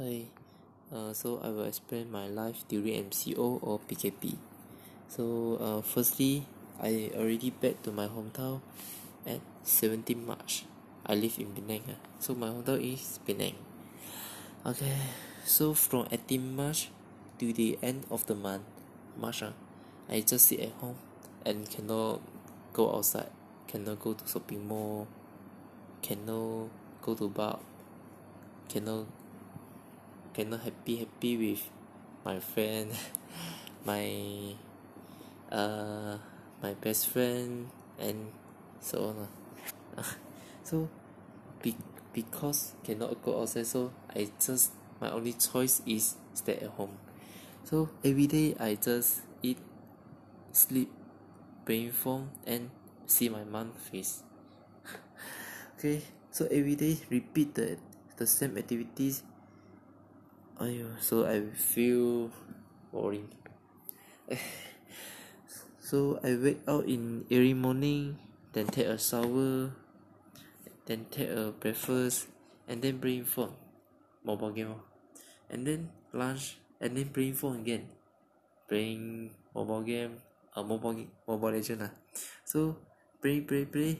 Hi, uh, so I will explain my life during MCO or PKP. So, uh, firstly, I already back to my hometown at 17 March. I live in Penang, uh, so my hometown is Penang. Okay, so from 18 March to the end of the month, March, uh, I just sit at home and cannot go outside, cannot go to shopping mall, cannot go to bar, cannot cannot happy happy with my friend my uh my best friend and so on so be because cannot go outside so I just my only choice is stay at home. So everyday I just eat sleep playing phone and see my mom face. Okay so everyday repeat the the same activities !aiyo! so I feel boring so I wake up in early morning then take a shower then take a breakfast and then playing phone mobile game and then lunch and then playing phone again playing mobile game uh mobile mobile legend ah so play play play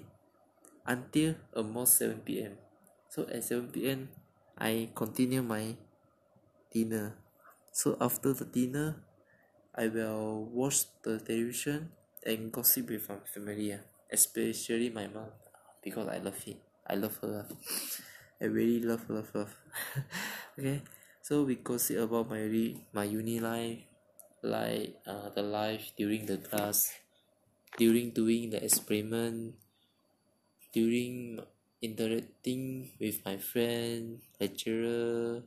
until almost seven P_M so at seven P_M I continue my dinner. So after the dinner I will watch the television and gossip with my family ah. Especially my mom because I love it I love her I really love love love. Okay? So we gossip about my my uni life like uh the life during the class during doing the experiment during interacting with my friend lecturer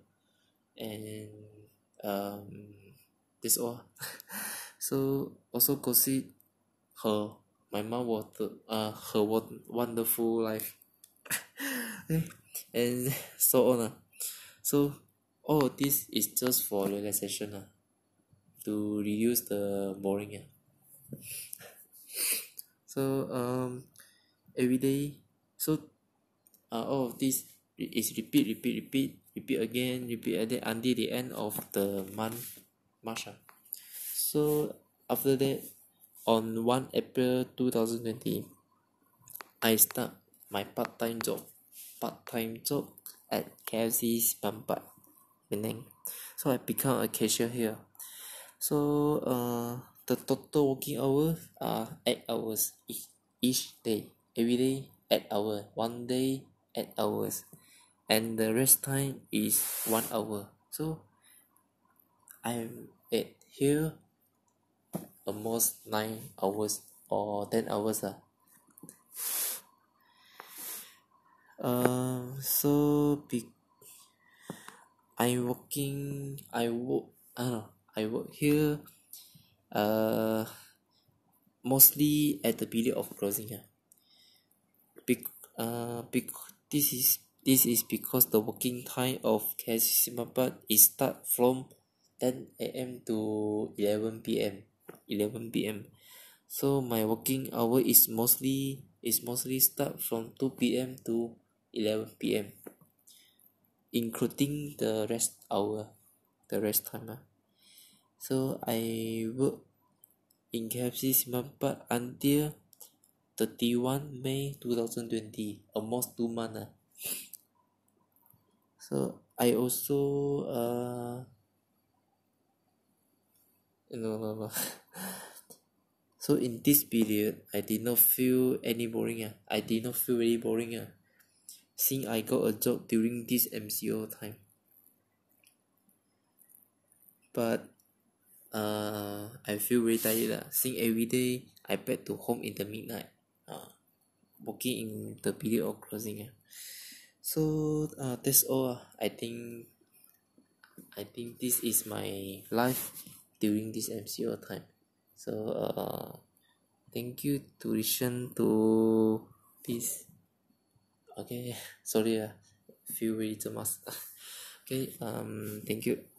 and um that's all. So also gossip her my mom was uh her wonderful life. And so on lah so all of this is just for relaxation lah to reduce the boring ah. So um everyday so uh all of this is repeat repeat repeat repeat again repeat again until the end of the month march ah. So after that on one april two thousand twenty I start my part time job. Part time job at K_F_C simpang empat penang. So I become a cashier here. So uh the total working hours are eight hours each each day. Everyday eight hour one day eight hours and the rest time is one hour. So I'm at here almost nine hours or ten hours ah. Uh so be I'm working I work uh I work here uh mostly at the period of closing ah. Bec~ uh bec~ this is this is because the working time of simpang is start from ten A_M to eleven P_M eleven P_M so my working hour is mostly is mostly start from two P_M to eleven P_M including the rest hour the rest time ah. So I work in K_F_C simpang empat until thirty one May two thousand twenty almost two month ah so I also uh no no no so in this period I did not feel any boring ah. I did not feel very boring ah. Since I got a job during this M_C_O time. But uh I feel very tired lah since everyday I back to home in the midnight uh working in the period of closing ah so uh that's all. I think I think this is my life during this M_C_O time. So uh thank you to listen to this. Okay sorry ah feel very cemas okay um thank you